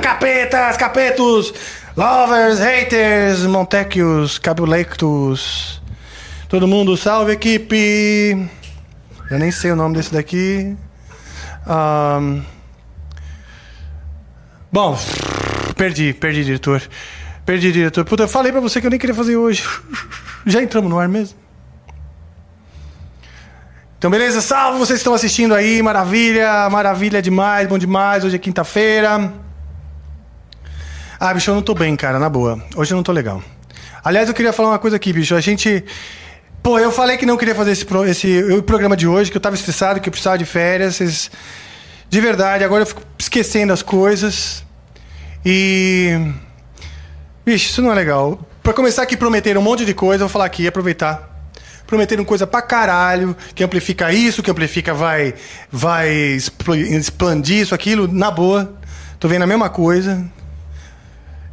capetas, capetos, lovers, haters, montequios, cabulectos. Todo mundo, salve equipe! Eu nem sei o nome desse daqui. Ahn. Bom, perdi, perdi, diretor. Perdi, diretor. Puta, eu falei pra você que eu nem queria fazer hoje. Já entramos no ar mesmo? Então, beleza? Salve vocês que estão assistindo aí. Maravilha, maravilha demais, bom demais. Hoje é quinta-feira. Ah, bicho, eu não tô bem, cara, na boa. Hoje eu não tô legal. Aliás, eu queria falar uma coisa aqui, bicho. A gente. Pô, eu falei que não queria fazer esse, pro- esse programa de hoje, que eu tava estressado, que eu precisava de férias. Vocês... De verdade, agora eu fico esquecendo as coisas. E. Bicho, isso não é legal. Pra começar aqui, prometeram um monte de coisa, eu vou falar aqui, aproveitar. Prometeram coisa pra caralho, que amplifica isso, que amplifica vai, vai expandir isso, aquilo, na boa. Tô vendo a mesma coisa.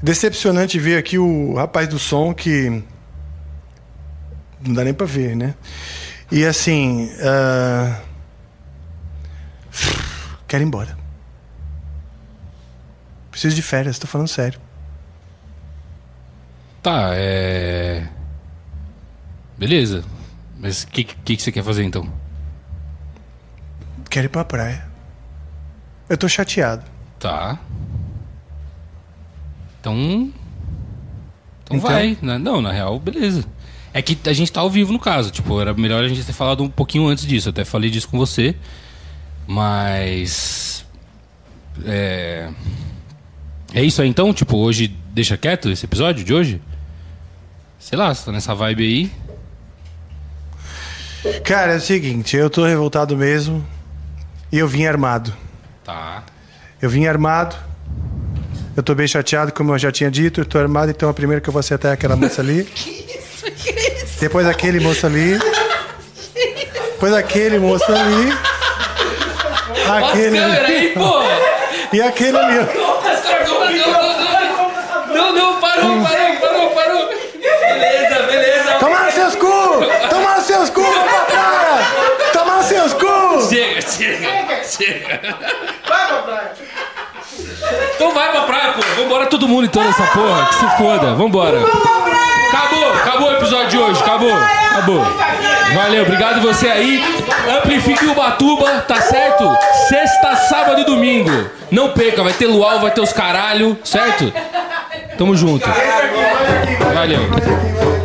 Decepcionante ver aqui o rapaz do som que. Não dá nem pra ver, né? E assim. ah, Quero ir embora. Preciso de férias, tô falando sério. Tá, é. Beleza. Mas o que, que, que você quer fazer então? Quero ir pra praia. Eu tô chateado. Tá. Então. Então, Então? vai. né? Não, na real, beleza. É que a gente tá ao vivo no caso. Tipo, era melhor a gente ter falado um pouquinho antes disso. Eu até falei disso com você. Mas. É. É isso aí então? Tipo, hoje deixa quieto esse episódio de hoje? Sei lá, você tá nessa vibe aí. Cara, é o seguinte, eu tô revoltado mesmo. E eu vim armado. Tá. Eu vim armado. Eu tô bem chateado, como eu já tinha dito. Eu tô armado, então a primeira que eu vou acertar é aquela moça ali. Depois aquele moço ali. Depois aquele moço ali. Aquele aí, pô! E aquele ali. Não, não, parou, parou, Chega, chega, chega. Então vai pra praia, pô. Vambora todo mundo então nessa porra. Que se foda. Vambora. Acabou, acabou o episódio de hoje. Acabou, acabou. Valeu, obrigado você aí. Amplifique o Batuba, tá certo? Sexta, sábado e domingo. Não perca, vai ter luau, vai ter os caralho, certo? Tamo junto. Valeu.